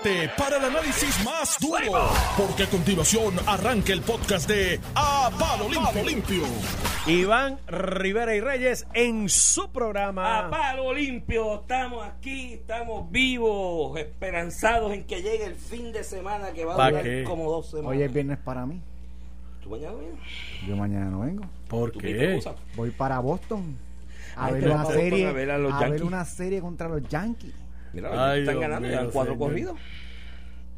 prepárate para el análisis más duro, porque a continuación arranca el podcast de A Palo Limpio. Limpio. Iván Rivera y Reyes en su programa. A palo limpio, estamos aquí, estamos vivos, esperanzados en que llegue el fin de semana que va a ¿Pa durar qué? como dos semanas. Hoy es viernes para mí. ¿Tú mañana vienes? Yo mañana no vengo. ¿Por ¿Tú qué? Voy para Boston a Ay, ver te una vas para Boston serie. a ver a los a ver Yankees. una serie contra los Yankees. Mira, Ay, están Dios ganando, llevan cuatro señor. corridos.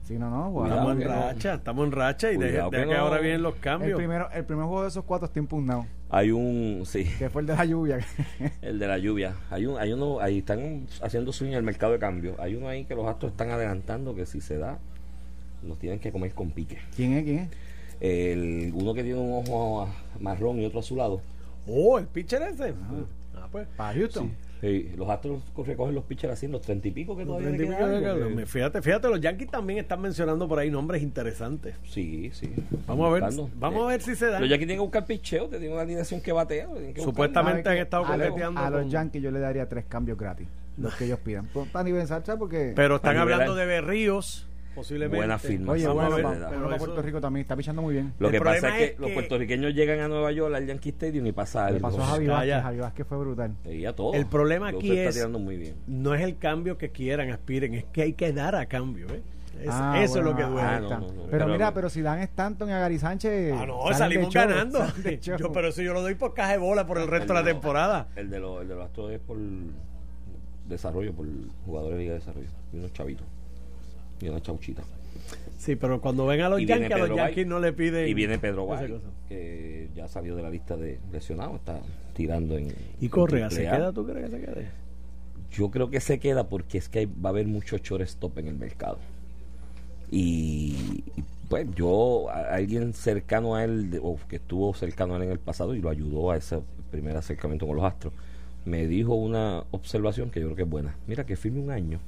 Sí, no, no. Cuidado, Estamos en no. racha, estamos en racha y de, Cuidado de que ahora vienen los El cambios. primero, el primer juego de esos cuatro está impugnado. Hay un, sí, Que fue el de la lluvia. el de la lluvia. Hay un, hay uno, ahí están haciendo swing en el mercado de cambio. Hay uno ahí que los astros están adelantando que si se da, nos tienen que comer con pique. ¿Quién es? ¿Quién es? El, uno que tiene un ojo marrón y otro azulado. Oh, el pitcher ese. Ah, pues. Para Houston. Sí, los astros recogen los pitchers así en los treinta y pico que todavía pico algo, que- Fíjate, fíjate, los Yankees también están mencionando por ahí nombres interesantes. Sí, sí. Vamos a ver, vamos a ver si se da. Los Yankees tienen que buscar picheo, tienen una alineación que batea. que Supuestamente ¿Sabe han estado a, los- coqueteando a los con- Yankees yo le daría tres cambios gratis. Los que ellos pidan. Pues, Para nivel salsa porque... Pero están hablando de Berríos, posiblemente. Buena firma. Oye, bueno, ver, ¿verdad? pero Puerto Rico también está pichando muy bien. Lo que pasa es que, es los que- puertorriqueños llegan a Nueva York al Yankee Stadium y pasa Le algo. pasó a Javi. Vázquez. Javi Vázquez fue brutal. Y a todo. El problema aquí está es- tirando muy bien. No es el cambio que quieran, aspiren, es que hay que dar a cambio. ¿eh? Es- Ah, eso es lo que duele. Ah, no, está. no, no. Pero, Pero- mira, pero si dan Stanton y a Gary Sánchez. Ah, no, salimos show, ganando. Yo, pero eso yo lo doy por caja de bola por el resto de la temporada. El de, los, el de los astros es por desarrollo, por jugadores de Liga de Desarrollo. Y unos chavitos. Y una chauchita. Sí, pero cuando ven a los Yankees, a los Yankees no le piden. Y viene Pedro cosa. que ya salió de la lista de lesionados, está tirando en. ¿Y Correa se queda? ¿Tú crees que se quede? Yo creo que se queda porque es que hay- va a haber mucho shortstop en el mercado. Y, y, pues yo, a- alguien cercano a él, o que estuvo cercano a él en el pasado y lo ayudó a ese primer acercamiento con los Astros, me dijo una observación que yo creo que es buena. Mira, que firme un año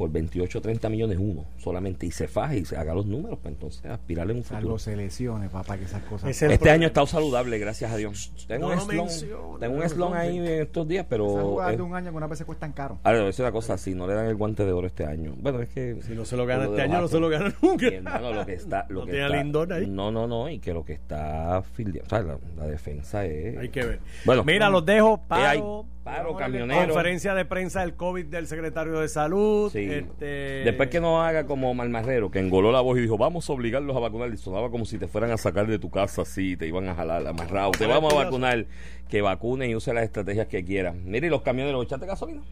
por 28 o 30 millones uno solamente y se faje y se haga los números para entonces aspirarle en un futuro. Salvo selecciones, papá, que esas cosas. Este problema. año he estado saludable, gracias a Dios. Tengo No un slon, mencione, tengo un no, slon no, ahí en estos días, pero... es- de un año que una vez cuestan caro. Ahora, te voy a decir una cosa, si no le dan el guante de oro este año, bueno, es que... Si no se lo gana este año, no se lo gana nunca. hermano, lo que está... Lo No que tiene a está- ahí. No, no, no, y que lo que está fildeando, o sea, la, la defensa es... Hay que ver. Bueno, Mira, los dejo. Paro. Paro, Vamos a camionero. Conferencia de prensa del COVID del secretario de Salud. Sí. Este, Después que no haga como Malmarrero, que engoló la voz y dijo, vamos a obligarlos a vacunar. Y sonaba como si te fueran a sacar de tu casa así, te iban a jalar amarrado. Te vamos a vacunar. Que vacunen y usen las estrategias que quieran. Mire, y los camioneros, ¿echaste gasolina?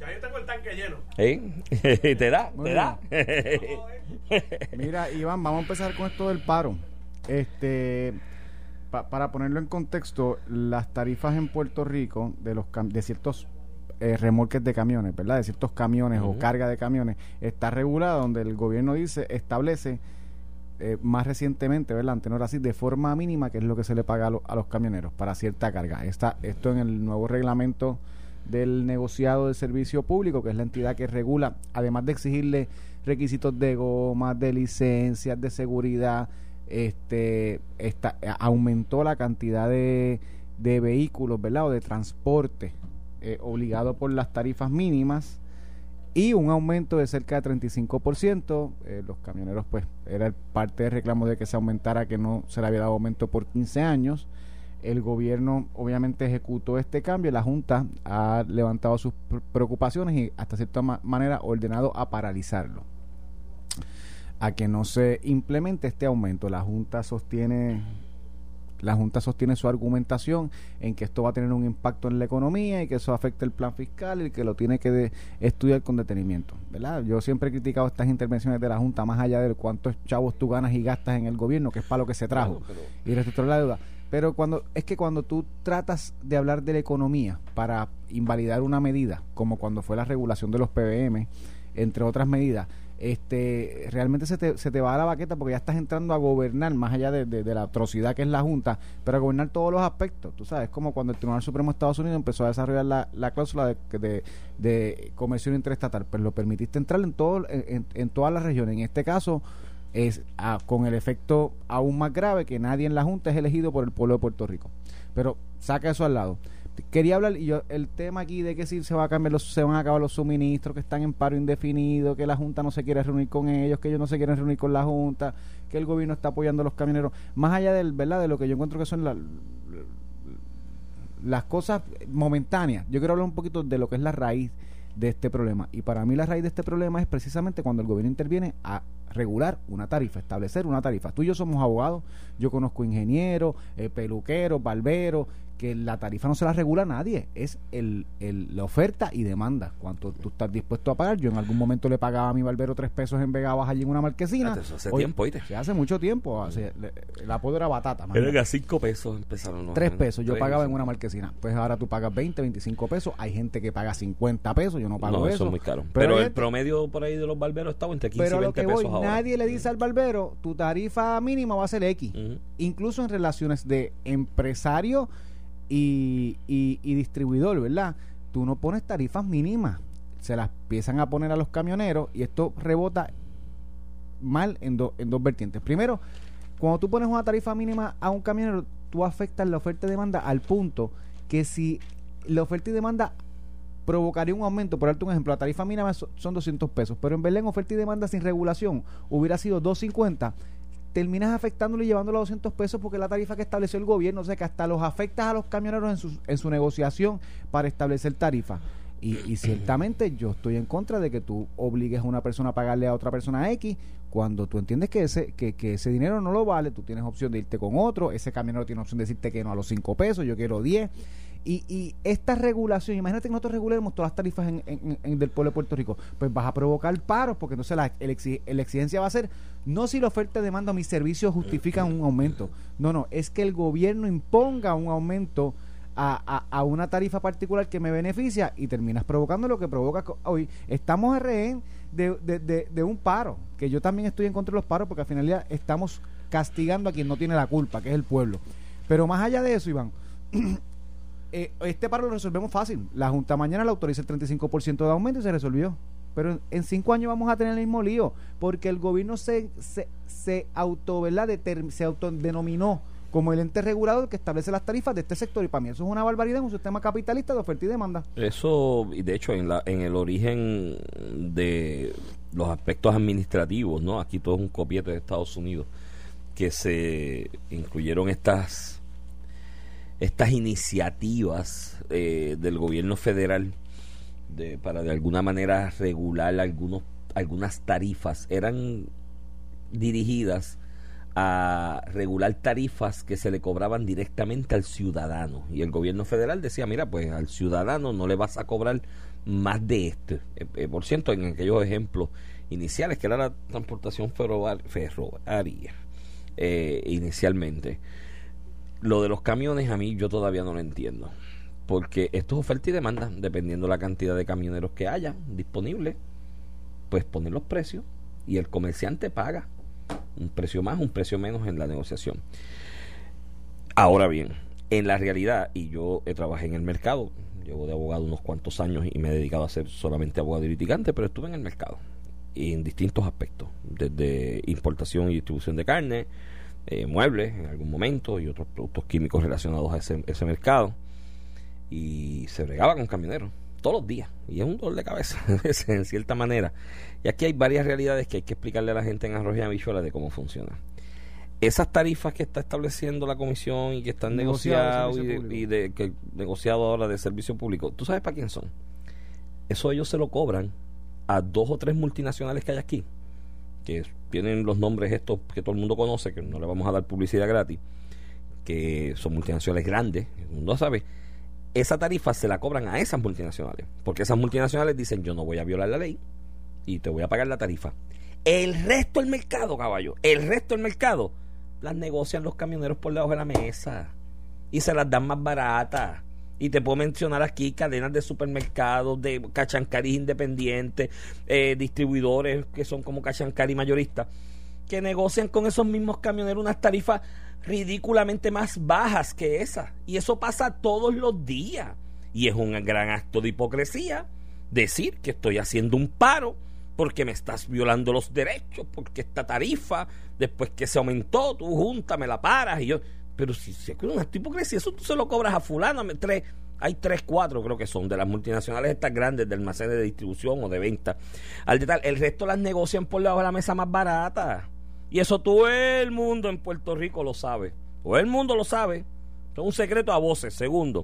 Ya yo tengo el tanque lleno. ¿Eh? ¿Te da? Muy ¿Te da? Mira, Iván, vamos a empezar con esto del paro. Este, pa- para ponerlo en contexto, las tarifas en Puerto Rico de los cam- de ciertos eh, remolques de camiones, ¿verdad? De ciertos camiones o carga de camiones, está regulada donde el gobierno dice, establece eh, más recientemente, ¿verdad? Ante no era así, de forma mínima, que es lo que se le paga a, lo- a los camioneros para cierta carga. Está esto en el nuevo reglamento del negociado de servicio público, que es la entidad que regula, además de exigirle requisitos de gomas, de licencias, de seguridad, este, esta, eh, aumentó la cantidad de, de vehículos, ¿verdad? O de transporte eh, obligado por las tarifas mínimas y un aumento de cerca de 35%. Eh, los camioneros, pues, era parte del reclamo de que se aumentara, que no se le había dado aumento por 15 años. El gobierno obviamente ejecutó este cambio. La Junta ha levantado sus pr- preocupaciones y hasta cierta ma- manera ordenado a paralizarlo. A que no se implemente este aumento. La Junta sostiene la Junta sostiene su argumentación en que esto va a tener un impacto en la economía y que eso afecta el plan fiscal y que lo tiene que de- estudiar con detenimiento. ¿verdad? Yo siempre he criticado estas intervenciones de la Junta más allá de cuántos chavos tú ganas y gastas en el gobierno, que es para lo que se trajo, Claro, pero- y reestructurar la deuda. Pero cuando es que cuando tú tratas de hablar de la economía para invalidar una medida, como cuando fue la regulación de los PBM, entre otras medidas, este realmente se te, se te va a la baqueta porque ya estás entrando a gobernar más allá de, de- la atrocidad que es la Junta, pero a gobernar todos los aspectos. Tú sabes, como cuando el Tribunal Supremo de Estados Unidos empezó a desarrollar la, la cláusula de, de, de comercio interestatal, pues lo permitiste entrar en, todo, en, en- todas las regiones. En este caso, es ah, con el efecto aún más grave que nadie en la Junta es elegido por el pueblo de Puerto Rico. Pero saca eso al lado. Quería hablar, y yo, el tema aquí de que si se va a cambiar los, se van a acabar los suministros, que están en paro indefinido, que la Junta no se quiere reunir con ellos, que ellos no se quieren reunir con la Junta, que el gobierno está apoyando a los camioneros, más allá del, ¿verdad? de lo que yo encuentro que son la, las cosas momentáneas. Yo quiero hablar un poquito de lo que es la raíz de este problema. Y para mí la raíz de este problema es precisamente cuando el gobierno interviene a regular una tarifa, establecer una tarifa. Tú y yo somos abogados, yo conozco ingenieros, eh, peluqueros, barberos, que la tarifa no se la regula nadie, es el, el, la oferta y demanda. Cuánto tú estás dispuesto a pagar. Yo en algún momento le pagaba a mi barbero tres pesos en Vega Baja allí en una marquesina. hace tiempo, ¿oíste? hace mucho tiempo. Hace, el apodo era batata. Era cinco pesos empezaron. Tres pesos yo pagaba en una marquesina. Pues ahora tú pagas 20, 25 pesos. Hay gente que paga 50 pesos. Yo no pago no, eso. es muy caro. Pero, el promedio por ahí de los barberos está entre 15 pero y 20 lo que pesos voy, Nadie le dice al barbero, tu tarifa mínima va a ser X. Incluso en relaciones de empresario y, y, distribuidor, ¿verdad? Tú no pones tarifas mínimas, se las empiezan a poner a los camioneros y esto rebota mal en, en dos vertientes. Primero, cuando tú pones una tarifa mínima a un camionero, tú afectas la oferta y demanda al punto que si la oferta y demanda provocaría un aumento, por darte un ejemplo, la tarifa mínima son 200 pesos, pero en Belén oferta y demanda sin regulación hubiera sido 250, terminas afectándolo y llevándolo a 200 pesos porque es la tarifa que estableció el gobierno, o sea que hasta los afectas a los camioneros en su, en su negociación para establecer tarifa. Y, ciertamente yo estoy en contra de que tú obligues a una persona a pagarle a otra persona X cuando tú entiendes que ese, que, que ese dinero no lo vale, tú tienes opción de irte con otro, ese camionero tiene opción de decirte que no a los 5 pesos, yo quiero 10. Y, y esta regulación, imagínate que nosotros regulemos todas las tarifas en, del pueblo de Puerto Rico, pues vas a provocar paros, porque entonces la, la exigencia va a ser no si la oferta, demanda o mis servicios justifican un aumento. No, no, es que el gobierno imponga un aumento a, a, una tarifa particular que me beneficia y terminas provocando lo que provoca hoy. Estamos rehén de, de, de, un paro, que yo también estoy en contra de los paros porque al final estamos castigando a quien no tiene la culpa, que es el pueblo. Pero más allá de eso, Iván, eh, este paro lo resolvemos fácil. La Junta mañana le autoriza el 35% de aumento y se resolvió. Pero en, cinco años vamos a tener el mismo lío, porque el gobierno se, se, se auto, ¿verdad? se autodenominó como el ente regulador que establece las tarifas de este sector y para mí eso es una barbaridad en un sistema capitalista de oferta y demanda. Eso, y de hecho en, la, en el origen de los aspectos administrativos, ¿no? Aquí todo es un copiete de Estados Unidos, que se incluyeron estas estas iniciativas eh, del gobierno federal de, para de alguna manera regular algunos, algunas tarifas eran dirigidas a regular tarifas que se le cobraban directamente al ciudadano. Y el gobierno federal decía, mira, pues al ciudadano no le vas a cobrar más de este. Eh, eh, por cierto, en aquellos ejemplos iniciales, que era la transportación ferroviaria, eh, inicialmente. Lo de los camiones a mí yo todavía no lo entiendo porque esto es oferta y demanda, dependiendo la cantidad de camioneros que haya disponibles, pues poner los precios y el comerciante paga un precio más, un precio menos en la negociación. Ahora bien, en la realidad, y yo he trabajado en el mercado, llevo de abogado unos cuantos años y me he dedicado a ser solamente abogado y litigante, pero estuve en el mercado en distintos aspectos, desde importación y distribución de carne, eh, muebles en algún momento y otros productos químicos relacionados a ese, ese mercado. Y se bregaba con camioneros todos los días. Y es un dolor de cabeza en cierta manera. Y aquí hay varias realidades que hay que explicarle a la gente en Arroyo y de cómo funciona. Esas tarifas que está estableciendo la comisión y que están negociadas y, de, que negociado ahora de servicio público tú sabes para quién son eso ellos se lo cobran a dos o tres multinacionales que hay aquí que tienen los nombres estos que todo el mundo conoce que no le vamos a dar publicidad gratis que son multinacionales grandes el mundo sabe esa tarifa se la cobran a esas multinacionales, porque esas multinacionales dicen yo no voy a violar la ley y te voy a pagar la tarifa. El resto del mercado, caballo, el resto del mercado, las negocian los camioneros por debajo de la mesa y se las dan más baratas. Y te puedo mencionar aquí cadenas de supermercados, de cachancaris independientes, eh, distribuidores que son como cachancari mayoristas, que negocian con esos mismos camioneros unas tarifas ridículamente más bajas que esa. Y eso pasa todos los días. Y es un gran acto de hipocresía decir que estoy haciendo un paro porque me estás violando los derechos, porque esta tarifa, después que se aumentó, tu junta me la paras y yo, pero si, si es una hipocresía, eso tú se lo cobras a fulano, tres, hay tres, cuatro creo que son, de las multinacionales estas grandes de almacenes de distribución o de venta. Al detalle, el resto las negocian por debajo de la mesa más barata. Y eso todo el mundo en Puerto Rico lo sabe. Todo el mundo lo sabe. Es un secreto a voces. Segundo,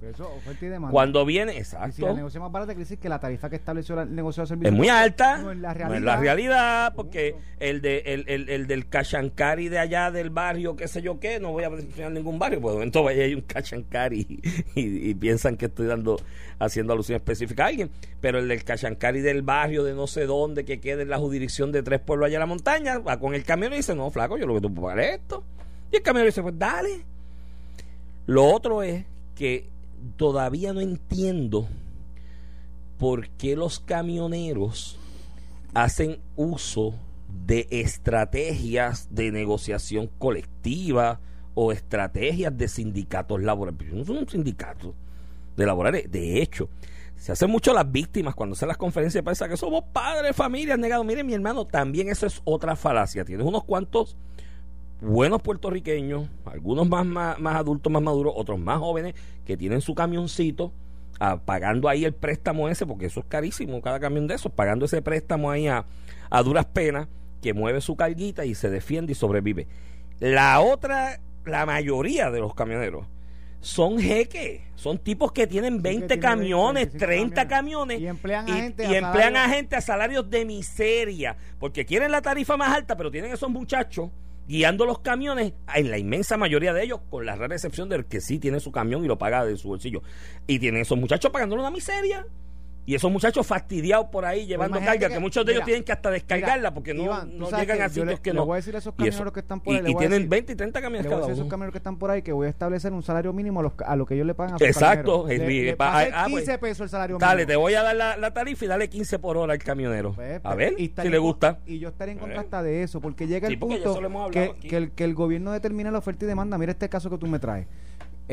cuando viene, exacto. Y si la negocio más barata, quiere decir que la tarifa que estableció el negocio de servicios es muy alta. No es la realidad. No es la realidad, porque el, de, el, el, el del cachancari de allá del barrio, qué sé yo qué, no voy a mencionar ningún barrio, pues entonces hay un cachancari y, y, piensan que estoy dando haciendo alusión específica a alguien. Pero el del cachancari del barrio de no sé dónde, que quede en la jurisdicción de tres pueblos allá en la montaña, va con el camión y dice, no, flaco, yo lo que tú puedo pagar esto. Y el camión dice, pues dale lo otro es que todavía no entiendo por qué los camioneros hacen uso de estrategias de negociación colectiva o estrategias de sindicatos laborales. No son un sindicato de laborales. De hecho, se hacen mucho las víctimas cuando hacen las conferencias prensa que somos padres, familias, negados. Miren, mi hermano, también eso es otra falacia. Tienes unos cuantos buenos puertorriqueños, algunos más, más, adultos, más maduros, otros más jóvenes, que tienen su camioncito, ah, pagando ahí el préstamo ese, porque eso es carísimo, cada camión de esos, pagando ese préstamo ahí a, a duras penas, que mueve su carguita y se defiende y sobrevive. La otra, la mayoría de los camioneros, son jeques, son tipos que tienen 20 camiones, 30 camiones, y emplean, a, gente, y emplean a gente a salarios de miseria, porque quieren la tarifa más alta, pero tienen esos muchachos guiando los camiones, en la inmensa mayoría de ellos, con la rara excepción del que sí tiene su camión y lo paga de su bolsillo. Y tienen esos muchachos pagándole una miseria. Y esos muchachos fastidiados por ahí llevando carga, que, muchos de ellos tienen que hasta descargarla porque no, no llegan a sitios que no. voy a decir a esos camioneros que están por ahí. Y, tienen 20 y 30 camiones cada uno. esos camioneros que están por ahí que voy a establecer un salario mínimo a, los, a lo que ellos le pagan a sus Exacto. Le, le, 15 ah, pues, pesos el salario mínimo. Dale, te voy a dar la, la, tarifa y dale 15 por hora al camionero. Pues, a ver si le gusta. Y yo estaré en contra de eso porque llega el punto que, que, el, que el gobierno determina la oferta y demanda. Mira este caso que tú me traes.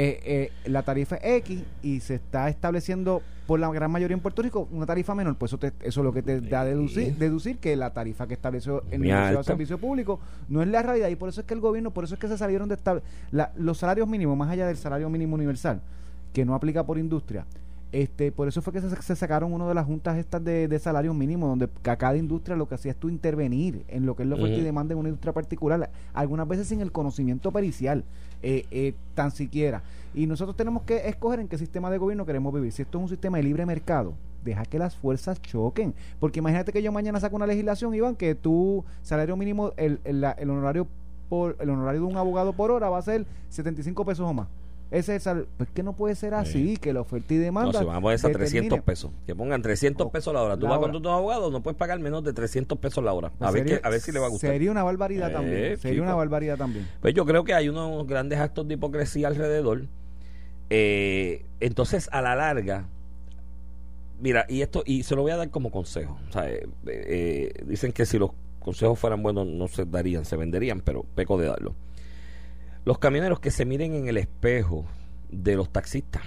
Eh, eh, la tarifa es X y se está estableciendo por la gran mayoría en Puerto Rico una tarifa menor, pues eso, eso es lo que te da a deducir, deducir que la tarifa que estableció el Ministerio de Servicio Público no es la realidad y por eso es que el gobierno, por eso es que se salieron de los salarios mínimos, más allá del salario mínimo universal, que no aplica por industria, este, por eso fue que se, sacaron una de las juntas estas de, de salarios mínimos, donde cada industria lo que hacía es tú intervenir en lo que es la oferta y demanda en una industria particular, algunas veces sin el conocimiento pericial, eh, eh, tan siquiera. Y nosotros tenemos que escoger en qué sistema de gobierno queremos vivir. Si esto es un sistema de libre mercado, deja que las fuerzas choquen. Porque imagínate que yo mañana saco una legislación, Iván, que tu salario mínimo, el, el, el honorario por el honorario de un abogado por hora va a ser 75 pesos o más. Ese es el, pues que no puede ser así, que la oferta y demanda. No, se van a poner a 300 pesos. Que pongan 300 pesos la hora. Tú vas con tu abogado, no puedes pagar menos de 300 pesos la hora. A, ver, qué, a ver si le va a gustar. Sería una barbaridad también. Eh, sería una barbaridad también. Pues yo creo que hay unos grandes actos de hipocresía alrededor. Eh, entonces, a la larga, mira, y esto, y se lo voy a dar como consejo. Eh, dicen que si los consejos fueran buenos, no se darían, se venderían, pero peco de darlo los camioneros que se miren en el espejo de los taxistas.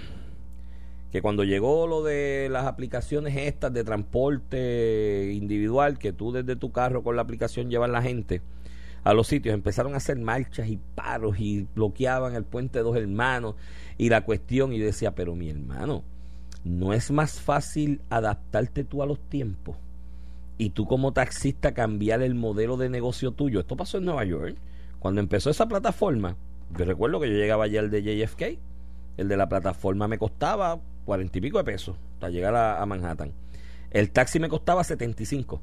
Que cuando llegó lo de las aplicaciones estas de transporte individual, que tú desde tu carro con la aplicación llevas la gente a los sitios, empezaron a hacer marchas y paros y bloqueaban el puente de dos hermanos y la cuestión, y yo decía, pero mi hermano, ¿no es más fácil adaptarte tú a los tiempos? Y tú como taxista cambiar el modelo de negocio tuyo. Esto pasó en Nueva York. Cuando empezó esa plataforma, yo recuerdo que yo llegaba allá el de JFK, el de la plataforma me costaba cuarenta y pico de pesos para llegar a, Manhattan. El taxi me costaba 75.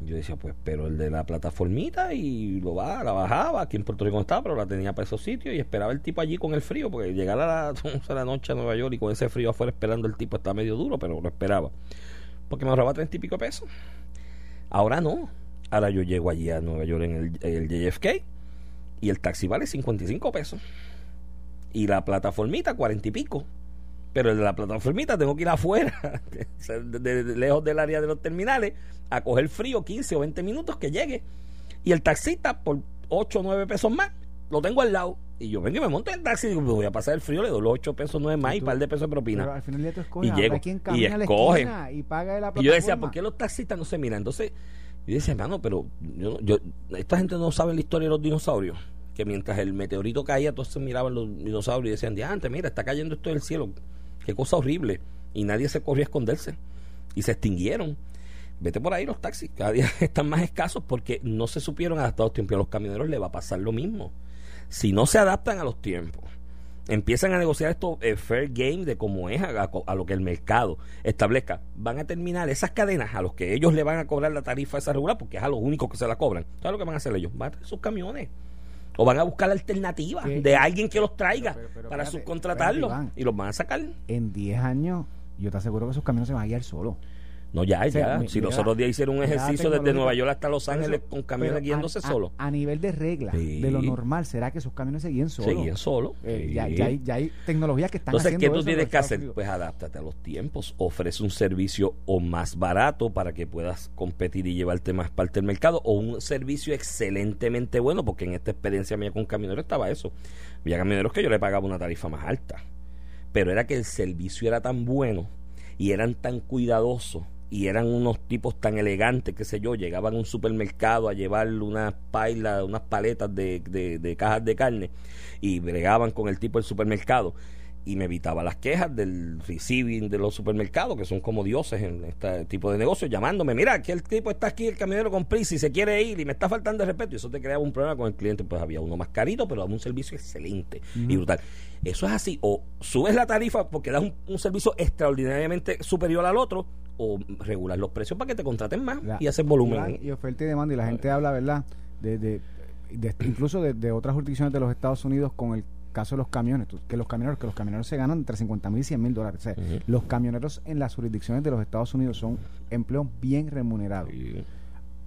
Yo decía, pues, pero el de la plataformita y lo va, la bajaba, aquí en Puerto Rico no estaba, pero la tenía para esos sitios y esperaba el tipo allí con el frío, porque llegar a las 11 de la noche a Nueva York y con ese frío afuera esperando el tipo está medio duro, pero lo esperaba. Porque me ahorraba treinta y pico de pesos. Ahora no. Ahora yo llego allí a Nueva York en el, el JFK y el taxi vale 55 pesos. Y la plataformita 40 y pico. Pero el de la plataformita tengo que ir afuera, lejos del área de los terminales, a coger frío 15 o 20 minutos que llegue. Y el taxista por 8 o 9 pesos más, lo tengo al lado. Y yo vengo y me monto en el taxi y digo, voy a pasar el frío, le doy los 8 pesos, 9 más y un par de pesos de propina. al final y llego y escoge. Y, paga y yo decía, ¿por qué los taxistas no se miran? Entonces, yo decía, hermano, pero yo, yo, esta gente no sabe la historia de los dinosaurios que mientras el meteorito caía, todos se miraban los dinosaurios y decían, antes mira, está cayendo esto del cielo, qué cosa horrible. Y nadie se corrió a esconderse. Y se extinguieron. Vete por ahí los taxis, cada día están más escasos porque no se supieron adaptar a los tiempos. A los camioneros les va a pasar lo mismo. Si no se adaptan a los tiempos, empiezan a negociar esto eh, fair game de cómo es a, lo que el mercado establezca, van a terminar esas cadenas a los que ellos le van a cobrar la tarifa esa regular, porque es a los únicos que se la cobran. ¿Sabes lo que van a hacer ellos? Van a tener sus camiones. O van a buscar la alternativa de alguien que los traiga para subcontratarlos y los van a sacar. En 10 años, yo te aseguro que esos camiones se van a guiar solos. No, ya, ya. si los otros días hicieron un ejercicio desde Nueva York hasta Los Ángeles con camiones guiándose solo. A, nivel de regla, de lo normal, ¿será que esos camiones seguían solos? Seguían solos. Eh, ya, ya, hay, ya, hay, tecnologías que están Entonces, ¿qué tú tienes que hacer? Pues adáptate a los tiempos. Ofrece un servicio o más barato para que puedas competir y llevarte más parte del mercado o un servicio excelentemente bueno, porque en esta experiencia mía con camioneros estaba eso. Había camioneros que yo le pagaba una tarifa más alta. Pero era que el servicio era tan bueno y eran tan cuidadosos y eran unos tipos tan elegantes, qué sé yo, llegaban a un supermercado a llevar unas pailas, unas paletas de, de, cajas de carne y bregaban con el tipo del supermercado y me evitaba las quejas del receiving de los supermercados, que son como dioses en este tipo de negocios, llamándome, mira, que el tipo está aquí, el camionero con prisa y se quiere ir y me está faltando el respeto, y eso te creaba un problema con el cliente, pues había uno más carito, pero daba un servicio excelente y brutal. Eso es así, o subes la tarifa porque das un servicio extraordinariamente superior al otro, o regular los precios para que te contraten más y hacer volumen. y oferta y demanda, y la gente habla, ¿verdad? De, de, incluso de, otras jurisdicciones de los Estados Unidos con el caso de los camiones, que los camioneros, que los camioneros se ganan entre 50 mil y 100 mil dólares. Los camioneros en las jurisdicciones de los Estados Unidos son empleos bien remunerados.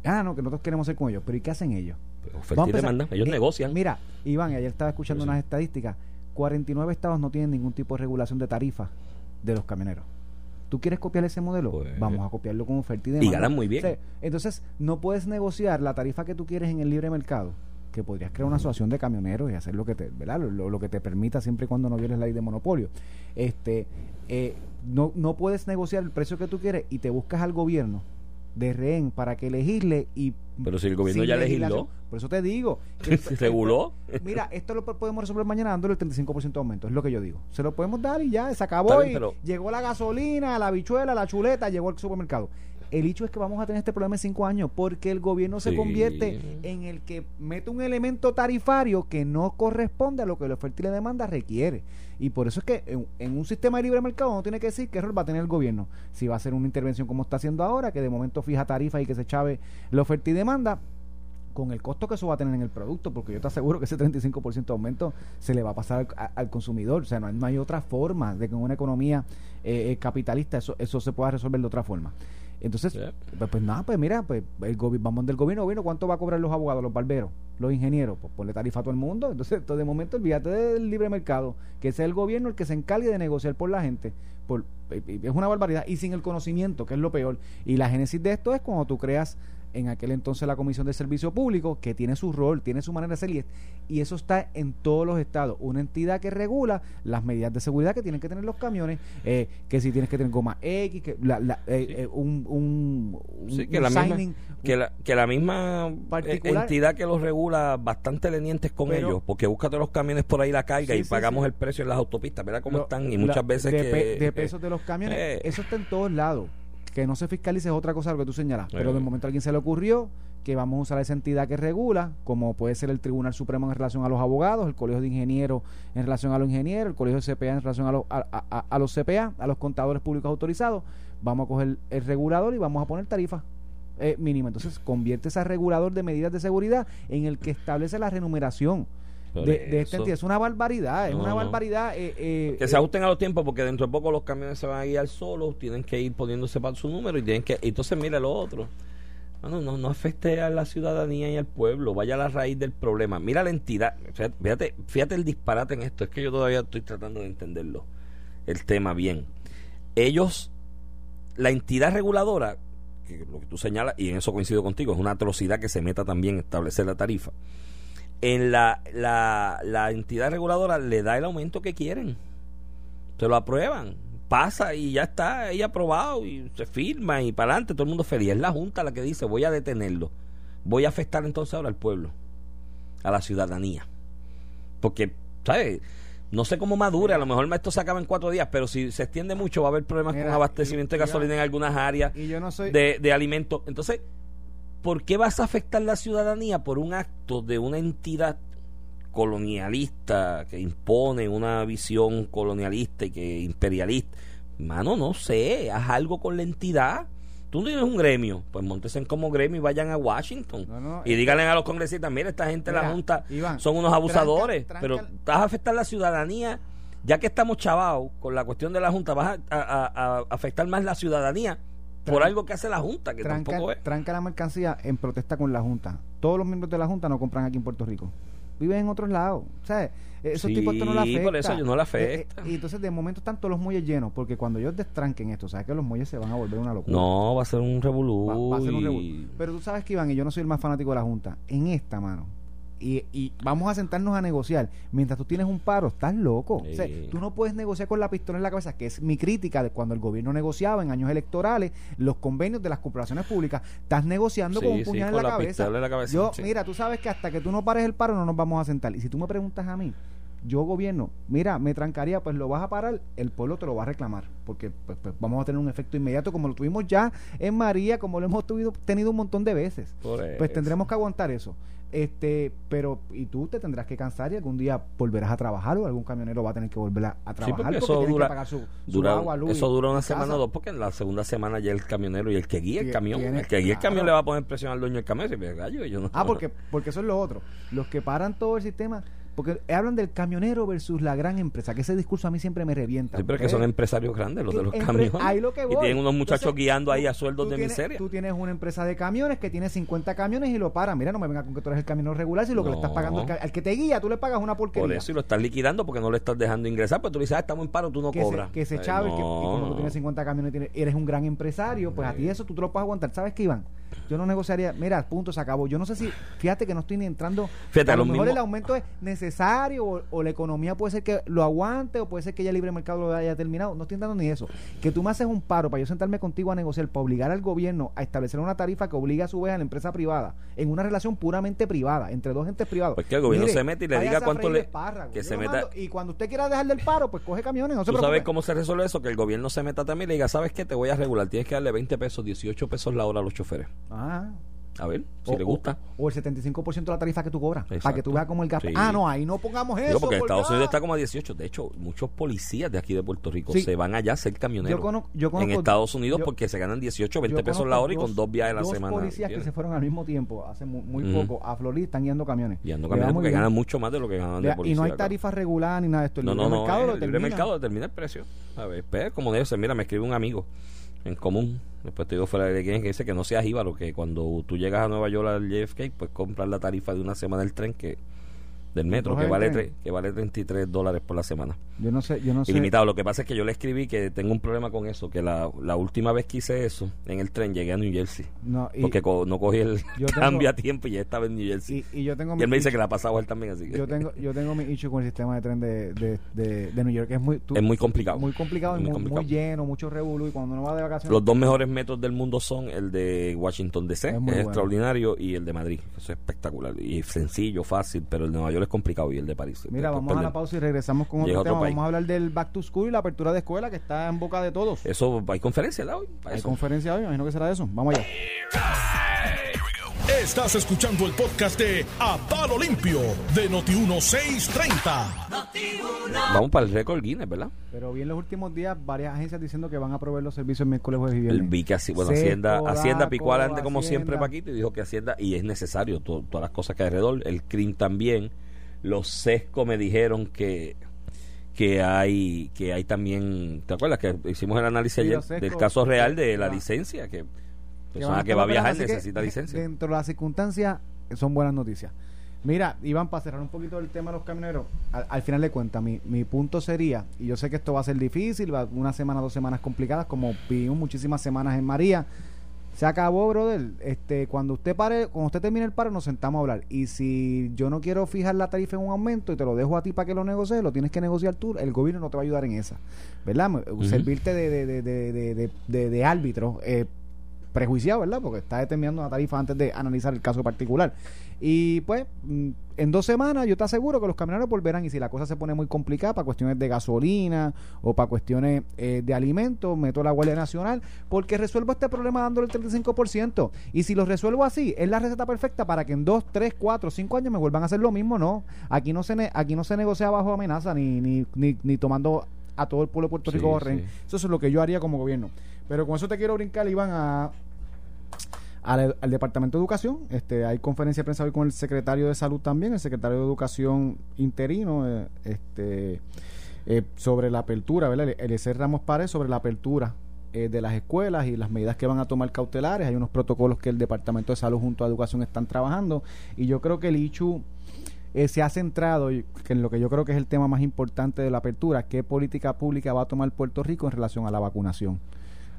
Ah, no, que nosotros queremos ser con ellos, pero ¿y qué hacen ellos? Y demanda, ellos eh, negocian. Mira, Iván, ayer estaba escuchando unas estadísticas, 49 estados no tienen ningún tipo de regulación de tarifa de los camioneros. ¿Tú quieres copiar ese modelo? Pues, Vamos a copiarlo con oferta y demanda. Y ganan muy bien. entonces, no puedes negociar la tarifa que tú quieres en el libre mercado, que podrías crear una asociación de camioneros y hacer lo que te, ¿verdad? Lo, que te permita siempre y cuando no violes la ley de monopolio. Este, eh, no, no puedes negociar el precio que tú quieres y te buscas al gobierno de rehén para que legisle y pero si el gobierno ya legisló. por eso te digo que, reguló mira esto lo podemos resolver mañana dándole el 35% de aumento es lo que yo digo. Se lo podemos dar y ya se acabó y llegó la gasolina la bichuela la chuleta llegó al supermercado el hecho es que vamos a tener este problema en cinco años porque el gobierno se convierte en el que mete un elemento tarifario que no corresponde a lo que la oferta y la demanda requiere. Y por eso es que en, un sistema de libre mercado no tiene que decir qué rol va a tener el gobierno. Si va a hacer una intervención como está haciendo ahora, que de momento fija tarifa y que se chave la oferta y demanda, con el costo que eso va a tener en el producto, porque yo te aseguro que ese 35% de aumento se le va a pasar al, consumidor. O sea, no hay, otra forma de que en una economía eh, eh, capitalista eso, eso se pueda resolver de otra forma. Entonces, pues, pues, nada, pues mira, pues el vamos del gobierno, gobierno, ¿cuánto va a cobrar los abogados, los barberos, los ingenieros? Pues ponle tarifa a todo el mundo. Entonces, de momento, olvídate del libre mercado, que sea el gobierno el que se encargue de negociar por la gente. Por, es una barbaridad. Y sin el conocimiento, que es lo peor. Y la génesis de esto es cuando tú creas en aquel entonces la Comisión de Servicio Público, que tiene su rol, tiene su manera de ser, y, eso está en todos los estados. Una entidad que regula las medidas de seguridad que tienen que tener los camiones, eh, que si tienes que tener goma X, que la, eh, eh, un, un, que, la misma, que, la, misma entidad que los regula bastante lenientes con ellos, porque búscate los camiones por ahí la carga y pagamos el precio en las autopistas, ¿verdad cómo están? Y muchas veces de, que... de pesos de los camiones, eso está en todos lados que no se fiscalice es otra cosa lo que tú señalas. Pero de momento a alguien se le ocurrió que vamos a usar esa entidad que regula, como puede ser el Tribunal Supremo en relación a los abogados, el Colegio de Ingenieros en relación a los ingenieros, el Colegio de CPA en relación a, los, a, los CPA, a los contadores públicos autorizados. Vamos a coger el regulador y vamos a poner tarifa eh, mínima. Entonces convierte ese regulador de medidas de seguridad en el que establece la renumeración de, esta entidad. Es una barbaridad, es una barbaridad. Eh, eh, que se ajusten a los tiempos porque dentro de poco los camiones se van a guiar solos, tienen que ir poniéndose para su número y tienen que... Entonces mira lo otro. No, no, no afecte a la ciudadanía y al pueblo, vaya a la raíz del problema. Mira la entidad, fíjate, fíjate el disparate en esto, es que yo todavía estoy tratando de entenderlo, el tema bien. Ellos, la entidad reguladora, que lo que tú señalas, y en eso coincido contigo, es una atrocidad que se meta también establecer la tarifa en la, la, la entidad reguladora le da el aumento que quieren. Se lo aprueban, pasa y ya está ahí aprobado y se firma y para adelante todo el mundo feliz. Es la Junta la que dice voy a detenerlo. Voy a afectar entonces ahora al pueblo, a la ciudadanía. Porque, ¿sabes? No sé cómo madure, a lo mejor esto se acaba en cuatro días, pero si se extiende mucho va a haber problemas Mira, con abastecimiento y- de y- gasolina en algunas áreas Y yo no soy... de, de alimentos. Entonces, ¿por qué vas a afectar la ciudadanía por un acto de una entidad colonialista que impone una visión colonialista y que imperialista? Mano, no sé, haz algo con la entidad. Tú no tienes un gremio, pues montesen como gremio y vayan a Washington. No, no, y es- díganle a los congresistas, mira, esta gente de la Junta Iván, son unos abusadores, tranca- pero vas a afectar la ciudadanía, ya que estamos chavados con la cuestión de la Junta, vas a- a- a afectar más la ciudadanía por algo que hace la Junta, que tranca, tampoco es. tranca la mercancía en protesta con la Junta. Todos los miembros de la Junta no compran aquí en Puerto Rico. Viven en otros lados. ¿Sabes? Esos Sí, tipos esto no le afecta. por eso yo no le Eh, afecta. eh, y entonces de momento están todos los muelles llenos, porque cuando ellos destranquen esto, ¿sabes que los muelles se van a volver una locura? No, va a ser un revolú. Va, va a ser un revuelo. Pero tú sabes que Iván, y yo no soy el más fanático de la Junta, en esta mano. Y, y vamos a sentarnos a negociar. Mientras tú tienes un paro, estás loco. O sea, Sí. tú no puedes negociar con la pistola en la cabeza, que es mi crítica de cuando el gobierno negociaba en años electorales los convenios de las corporaciones públicas. Estás negociando con un puñal en la, la cabeza. en la cabeza, Yo, mira, tú sabes que hasta que tú no pares el paro no nos vamos a sentar. Y si tú me preguntas a mí, yo gobierno, mira, me trancaría, pues lo vas a parar, el pueblo te lo va a reclamar, porque pues, pues, vamos a tener un efecto inmediato como lo tuvimos ya en María, como lo hemos tuvido, tenido un montón de veces. Por Pues eso. tendremos que aguantar eso. Este, pero y tú te tendrás que cansar y algún día volverás a trabajar o algún camionero va a tener que volver a, a trabajar porque porque, eso tiene dura- que pagar su, su Dura- agua, luz eso dura una casa. semana o dos, porque en la segunda semana ya el camionero y el que guía el camión, tiene- el que guía el camión le va a poner presión al dueño del camión. Y dice, gallo, yo no- Ah, porque, porque eso es lo otro. Los que paran todo el sistema, porque hablan del camionero versus la gran empresa, que ese discurso a mí siempre me revienta. Sí, pero es que ¿Eh? son empresarios grandes los de los camiones. ahí lo que Y tienen unos muchachos Entonces, guiando ahí a sueldos de tienes- miseria. Tú tienes una empresa de camiones que tiene 50 camiones y lo para. Mira, no me venga con que tú eres el camionero regular, si lo que le estás pagando al, al que te guía, tú le pagas una porquería. Por eso y lo estás liquidando porque no le estás dejando ingresar, pues tú le dices, ah, estamos en paro, tú no que cobras. se, que se Ay, chave, que- y como tú tienes 50 camiones, eres un gran empresario, pues a ti eso tú te lo puedes aguantar. ¿Sabes qué, Iván? Yo no negociaría, mira, punto, se acabó. Yo no sé si, fíjate que no estoy ni entrando. Fíjate, a lo lo mejor mismo- el aumento es necesario o, o la economía puede ser que lo aguante o puede ser que ya el libre mercado lo haya terminado. No estoy entrando ni eso. Que tú me haces un paro para yo sentarme contigo a negociar, para obligar al gobierno a establecer una tarifa que obligue a su vez a la empresa privada en una relación puramente privada, entre dos entes privados. Pues que el gobierno se mete y le diga cuánto le- que se meta- mando, y cuando usted quiera dejar del paro, pues coge camiones, no se ¿Tú preocupe. sabes cómo se resuelve eso? Que el gobierno se meta también y le diga, ¿sabes qué? Te voy a regular. Tienes que darle 20 pesos, 18 pesos la hora a los choferes. Ah. A ver, si o, le gusta. O, o el 75% de la tarifa que tú cobras. Para que Exacto. tú veas como el gasto. Sí. Ah, no, ahí no pongamos eso. Digo, porque en porque, Estados ah. Unidos está como a 18. De hecho, muchos policías de aquí de Puerto Rico Sí. se van allá a ser camioneros. Yo conozco- yo conozco- en Estados Unidos yo- porque se ganan 18, 20 Yo pesos la hora y con dos- dos viajes a la dos semana. policías que ¿entiendes? se fueron al mismo tiempo, hace muy, muy Ujú. poco, a Florida, están guiando camiones. Y ando camiones porque bien. ganan mucho más de lo que ganan Vea, de policía. y no hay claro. tarifas reguladas ni nada de esto. El No, libre no, no. mercado lo el libre determina. mercado determina el precio. A ver, pues, como debe ser. Mira, me escribe un amigo en común. Después te digo fuera de quién que dice que no seas jíbaro, que cuando tú llegas a Nueva York al JFK, pues compras la tarifa de una semana del tren que del metro, que vale, tre- que vale 33 dólares por la semana. Yo no sé, yo no sé. Ilimitado. Lo que pasa es que yo le escribí que tengo un problema con eso, que la, la última vez que hice eso en el tren llegué a New Jersey. No, y, porque co- no cogí el yo tengo- cambio a tiempo y ya estaba en New Jersey. y, y yo tengo Y, él me dice que la ha pasado él también, así que yo tengo yo tengo mi issue con el sistema de tren de, de, de, de New York es muy tú- es muy complicado. muy complicado y Muy muy, muy complicado. lleno mucho revolú y cuando uno va de vacaciones Los dos mejores metros del mundo son el de Washington DC, Es que es bueno. extraordinario, y el de Madrid. Eso es espectacular. Y sencillo, fácil, pero el de Nueva York es complicado y el de París. Mira, Después vamos a la pausa y regresamos con otro otro tema. país. Vamos a hablar del Back to School y la apertura de escuela que está en boca de todos. Eso, hay conferencia, ¿verdad? Hoy, Hay eso. conferencia hoy, imagino que será de eso. Vamos allá. Estás escuchando el podcast de A Palo Limpio de Noti1630. Vamos para el récord Guinness, ¿verdad? Pero vi en los últimos días varias agencias diciendo que van a proveer los servicios miércoles, jueves y El viernes. vi que así, bueno, Seco, Hacienda, Hacienda picó adelante como Hacienda. siempre Paquito y dijo que Hacienda, y es necesario, to- todas las cosas que hay alrededor, el CRIM también, los SESCO me dijeron que que hay que hay también, ¿te acuerdas que hicimos el análisis Sí, ayer Sesco, del caso real de la va- licencia, que persona que va a viajar así necesita licencia? Dentro de las circunstancias, son buenas noticias. Mira, Iván, para cerrar un poquito el tema de los camioneros, al, al final de cuentas, mi, mi punto sería, y yo sé que esto va a ser difícil, va una semana, dos semanas complicadas, como vivimos muchísimas semanas en María. Se acabó, brother. Este, cuando usted pare, cuando usted termine el paro, nos sentamos a hablar. Y si yo no quiero fijar la tarifa en un aumento y te lo dejo a ti para que lo negocies, lo tienes que negociar tú. El gobierno no te va a ayudar en esa, ¿verdad? Servirte de, de, de, de, de, de- de- de árbitro. eh, prejuiciado, ¿verdad? Porque está determinando una tarifa antes de analizar el caso particular. Y pues, mm, en dos semanas yo te aseguro que los camioneros volverán y si la cosa se pone muy complicada para cuestiones de gasolina o para cuestiones eh, de alimentos, meto la Guardia Nacional porque resuelvo este problema dándole el 35%. Y si lo resuelvo así, es la receta perfecta para que en dos, tres, cuatro, cinco años me vuelvan a hacer lo mismo. No, aquí no se, aquí no se negocia bajo amenaza ni, ni, ni, ni tomando a todo el pueblo de Puerto Rico Eso es lo que yo haría como gobierno. Pero con eso te quiero brincar, Iván, a al, Departamento de Educación. Este, hay conferencia de prensa hoy con el secretario de Salud también, el secretario de Educación interino, eh, este, eh, sobre la apertura, ¿verdad? Eliezer Ramos Párez sobre la apertura eh, de las escuelas y las medidas que van a tomar cautelares. Hay unos protocolos que el Departamento de Salud junto a Educación están trabajando y yo creo que el ICHU se ha centrado en lo que yo creo que es el tema más importante de la apertura, qué política pública va a tomar Puerto Rico en relación a la vacunación.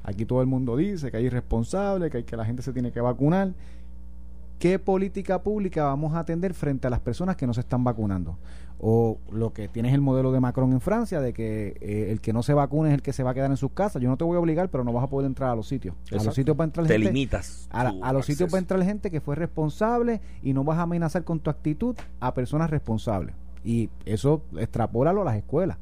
Aquí todo el mundo dice que hay irresponsable, que, hay, que la gente se tiene que vacunar. ¿Qué política pública vamos a atender frente a las personas que no se están vacunando? O lo que tienes el modelo de Macron en Francia, de que eh, el que no se vacune es el que se va a quedar en sus casas. Yo no te voy a obligar, pero no vas a poder entrar a los sitios. A los sitios va a entrar te limitas. A, los sitios va a entrar gente que fue responsable y no vas a amenazar con tu actitud a personas responsables. Y eso extrapólalo a las escuelas.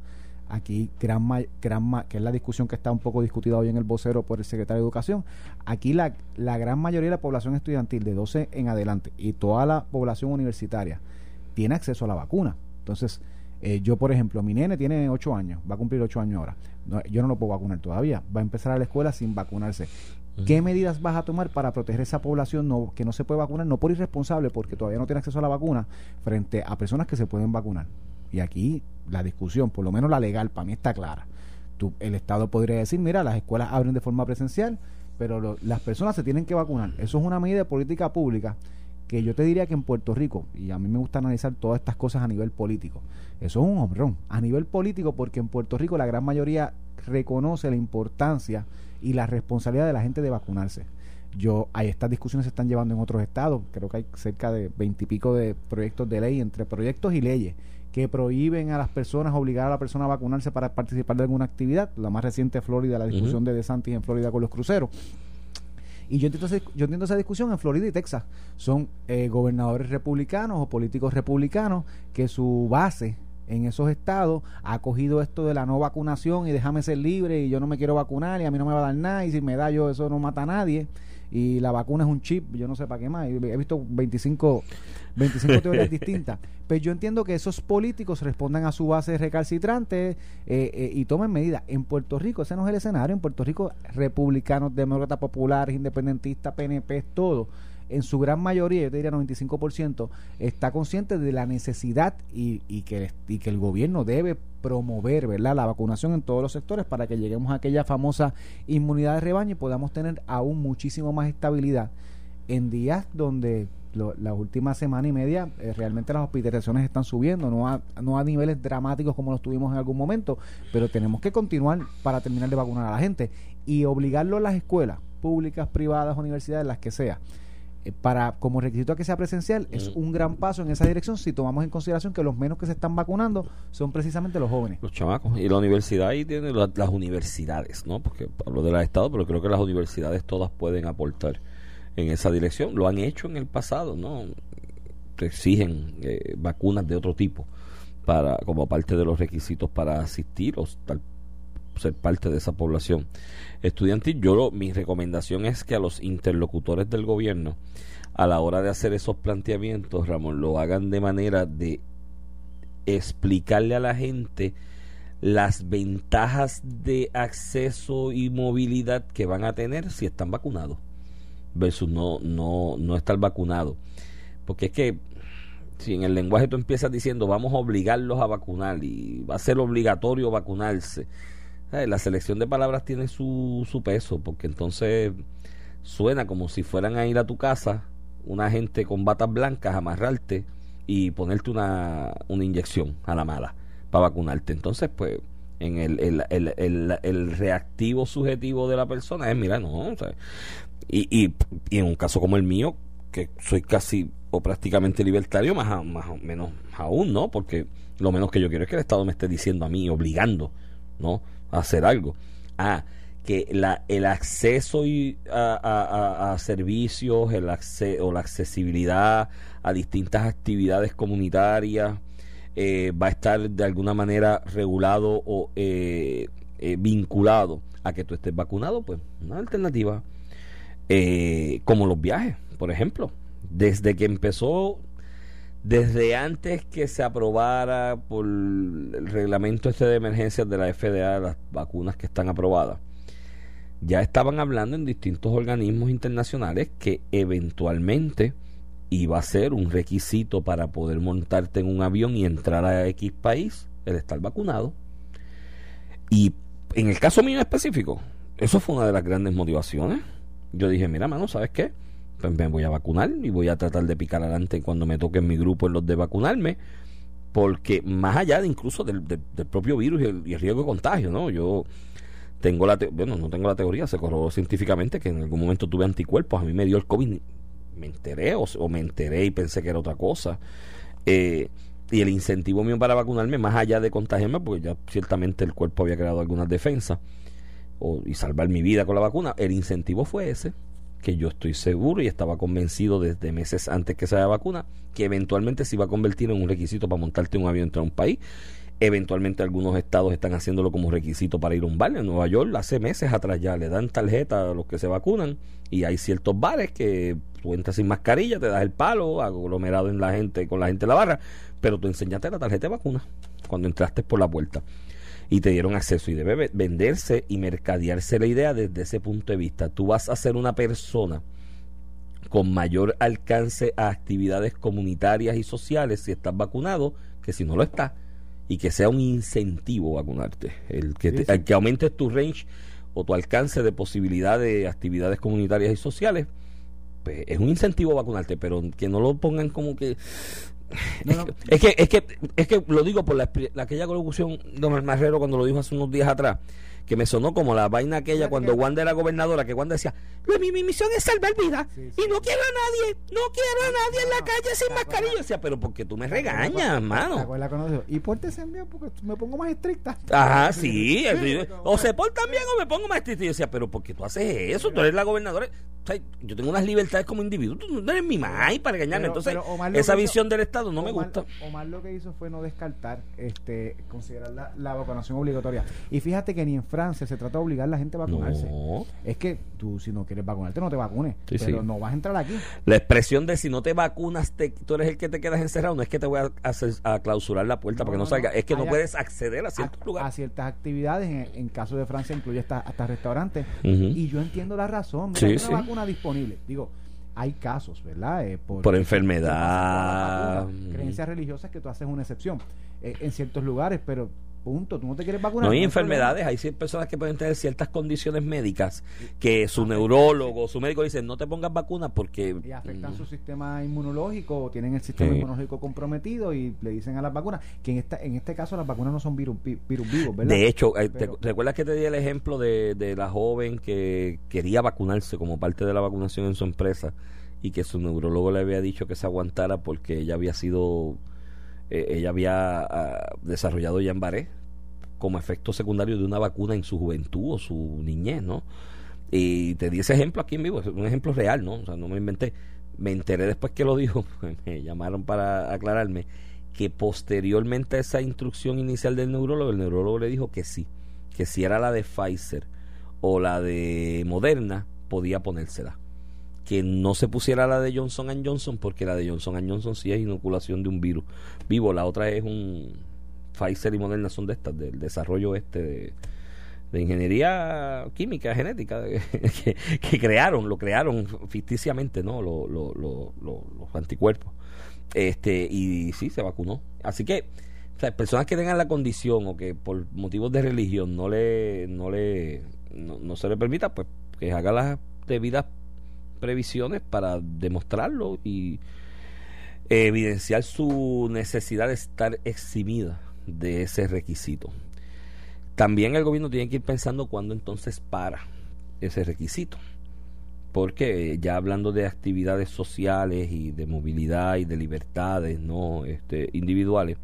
Aquí, gran, gran que es la discusión que está un poco discutida hoy en el vocero por el secretario de Educación, aquí la, la gran mayoría de la población estudiantil de 12 en adelante y toda la población universitaria tiene acceso a la vacuna. Entonces, eh, yo, por ejemplo, mi nene tiene 8 años, va a cumplir 8 años ahora. yo no lo puedo vacunar todavía, va a empezar a la escuela sin vacunarse. ¿Qué medidas vas a tomar para proteger esa población no, que no se puede vacunar, no por irresponsable, porque todavía no tiene acceso a la vacuna, frente a personas que se pueden vacunar? Y aquí la discusión, por lo menos la legal, para mí está clara. El Estado podría decir, mira, las escuelas abren de forma presencial, pero las personas se tienen que vacunar. Eso es una medida de política pública que yo te diría que en Puerto Rico, y a mí me gusta analizar todas estas cosas a nivel político, eso es un hombrón. A nivel político, porque en Puerto Rico la gran mayoría reconoce la importancia y la responsabilidad de la gente de vacunarse. Yo, hay estas discusiones se están llevando en otros estados, creo que hay cerca de veintipico de proyectos de ley, entre proyectos y leyes, que prohíben a las personas, obligar a la persona a vacunarse para participar de alguna actividad. La más reciente Florida, la discusión de DeSantis en Florida con los cruceros. Y yo entiendo, yo entiendo esa discusión en Florida y Texas. Son eh, gobernadores republicanos o políticos republicanos que su base en esos estados ha cogido esto de la no vacunación y déjame ser libre y yo no me quiero vacunar y a mí no me va a dar nada y si me da yo eso no mata a nadie y la vacuna es un chip, yo no sé para qué más. He visto 25, 25 teorías distintas. Pero yo entiendo que esos políticos respondan a su base recalcitrante eh, eh, y tomen medidas. En Puerto Rico, ese no es el escenario. En Puerto Rico, republicanos, demócratas populares, independentistas, PNP, todo en su gran mayoría, yo te diría 95%, está consciente de la necesidad y, y, que, y que el gobierno debe promover ¿verdad? la vacunación en todos los sectores para que lleguemos a aquella famosa inmunidad de rebaño y podamos tener aún muchísimo más estabilidad en días donde las últimas semana y media eh, realmente las hospitalizaciones están subiendo, no a, no a niveles dramáticos como los tuvimos en algún momento, pero tenemos que continuar para terminar de vacunar a la gente y obligarlo a las escuelas públicas, privadas, universidades, las que sea para como requisito a que sea presencial es mm. un gran paso en esa dirección si tomamos en consideración que los menos que se están vacunando son precisamente los jóvenes. Los chamacos. Y la universidad ahí tiene las universidades, ¿no? Porque hablo de la Estado, pero creo que las universidades todas pueden aportar en esa dirección. Lo han hecho en el pasado, ¿no? Exigen eh, vacunas de otro tipo para como parte de los requisitos para asistir o ser parte de esa población estudiantil. Yo mi recomendación es que a los interlocutores del gobierno, a la hora de hacer esos planteamientos, Ramón, lo hagan de manera de explicarle a la gente las ventajas de acceso y movilidad que van a tener si están vacunados versus no, no, no estar vacunados. Porque es que si en el lenguaje tú empiezas diciendo vamos a obligarlos a vacunar y va a ser obligatorio vacunarse, la selección de palabras tiene su, su peso, porque entonces suena como si fueran a ir a tu casa una gente con batas blancas, amarrarte y ponerte una, una inyección a la mala para vacunarte. Entonces, pues, en el, el, el, el, reactivo subjetivo de la persona es, mira, no, y, y, y, en un caso como el mío, que soy casi o prácticamente libertario, más, más o menos aún, ¿no? Porque lo menos que yo quiero es que el Estado me esté diciendo a mí, obligando, ¿no? Hacer algo. Ah, que la, el acceso y a, servicios el o la accesibilidad a distintas actividades comunitarias eh, va a estar de alguna manera regulado o eh, eh, vinculado a que tú estés vacunado, pues una alternativa como los viajes, por ejemplo. Desde que empezó, desde antes que se aprobara por el reglamento este de emergencias de la FDA, las vacunas que están aprobadas, ya estaban hablando en distintos organismos internacionales que eventualmente iba a ser un requisito para poder montarte en un avión y entrar a X país el estar vacunado. Y en el caso mío específico, eso fue una de las grandes motivaciones. Yo dije, mira, mano, ¿sabes qué? Pues me voy a vacunar y voy a tratar de picar adelante cuando me toque en mi grupo en los de vacunarme, porque más allá de incluso del, propio virus y el, riesgo de contagio, ¿no? Yo tengo la, bueno, no tengo la teoría, se corroboró científicamente que en algún momento tuve anticuerpos, a mí me dio el COVID me enteré o, me enteré y pensé que era otra cosa. Eh, y el incentivo mío para vacunarme, más allá de contagiarme, porque ya ciertamente el cuerpo había creado algunas defensas o, y salvar mi vida con la vacuna, el incentivo fue ese, que yo estoy seguro y estaba convencido desde meses antes que se haya vacuna, que eventualmente se iba a convertir en un requisito para montarte un avión entre un país. Eventualmente algunos estados están haciéndolo como requisito para ir a un bar. En Nueva York hace meses atrás ya le dan tarjeta a los que se vacunan y hay ciertos bares que tú entras sin mascarilla, te das el palo, aglomerado en la gente, con la gente en la barra, pero tú enseñaste la tarjeta de vacuna cuando entraste por la puerta y te dieron acceso. Y debe venderse y mercadearse la idea desde ese punto de vista. Tú vas a ser una persona con mayor alcance a actividades comunitarias y sociales si estás vacunado que si no lo estás. Y que sea un incentivo vacunarte, el que, El que aumentes tu range o tu alcance de posibilidad de actividades comunitarias y sociales, pues es un incentivo vacunarte, pero que no lo pongan como que Es, que, es, que, es que lo digo por la, aquella colocución Don Marrero cuando lo dijo hace unos días atrás que me sonó como la vaina aquella cuando Wanda era gobernadora, que Wanda decía, mi, mi misión es salvar vidas y no quiero a nadie, no quiero a nadie en la calle sin mascarilla. decía, pero porque tú me regañas, mano. Y pórtese bien porque me pongo más estricta. Ajá, sí. o se portan bien o me pongo más estricta. Y yo decía, pero porque tú haces eso, tú eres la gobernadora. yo tengo unas libertades como individuo, tú no eres mi maíz para regañarme. Entonces, esa visión del Estado no me gusta. Omar lo que hizo fue no descartar, este, considerar la, la vacunación obligatoria. Y fíjate que ni en Francia se trata de obligar a la gente a vacunarse. Es que tú, si no quieres vacunarte, no te vacunes. pero no vas a entrar aquí. La expresión de si no te vacunas, te, tú eres el que te quedas encerrado, no es que te voy a, clausurar la puerta para que no, salga, es que no puedes acceder a ciertos lugares. A ciertas actividades, en, caso de Francia, incluye hasta, hasta restaurantes. Y yo entiendo la razón. Mira, hay una vacuna disponible. Digo, hay casos, ¿verdad? Eh, por, enfermedad. creencias religiosas que tú haces una excepción eh, en ciertos lugares, pero Punto. Tú no te quieres vacunar. No hay enfermedades. Hay personas que pueden tener ciertas condiciones médicas que su neurólogo, su médico dicen no te pongas vacuna porque. Y afectan su sistema inmunológico o tienen el sistema inmunológico comprometido y le dicen a las vacunas que en, esta, en este caso las vacunas no son virus, virus vivos, ¿verdad? De hecho, eh, ¿te recuerdas que te di el ejemplo de, de la joven que quería vacunarse como parte de la vacunación en su empresa y que su neurólogo le había dicho que se aguantara porque ella había sido. Eh, ella había ah, desarrollado ya Baré como efecto secundario de una vacuna en su juventud o su niñez, ¿no? Y te di ese ejemplo aquí en vivo, es un ejemplo real, ¿no? O sea, no me inventé. Me enteré después que lo dijo, me llamaron para aclararme, que posteriormente a esa instrucción inicial del neurólogo, el neurólogo le dijo que sí, que si era la de Pfizer o la de Moderna, podía ponérsela. Que no se pusiera la de Johnson Johnson, porque la de Johnson Johnson sí es inoculación de un virus vivo, la otra es un, Pfizer y Moderna son de estas, del desarrollo este de, ingeniería química, genética, que, crearon, lo crearon ficticiamente, ¿no? los anticuerpos. Este, y sí, se vacunó. Así que, o personas que tengan la condición o que por motivos de religión no le, no le, no, se le permita, pues que haga las debidas previsiones para demostrarlo y evidenciar su necesidad de estar eximida de ese requisito. También el gobierno tiene que ir pensando cuándo entonces para ese requisito. Porque ya hablando de actividades sociales y de movilidad y de libertades no este, individuales,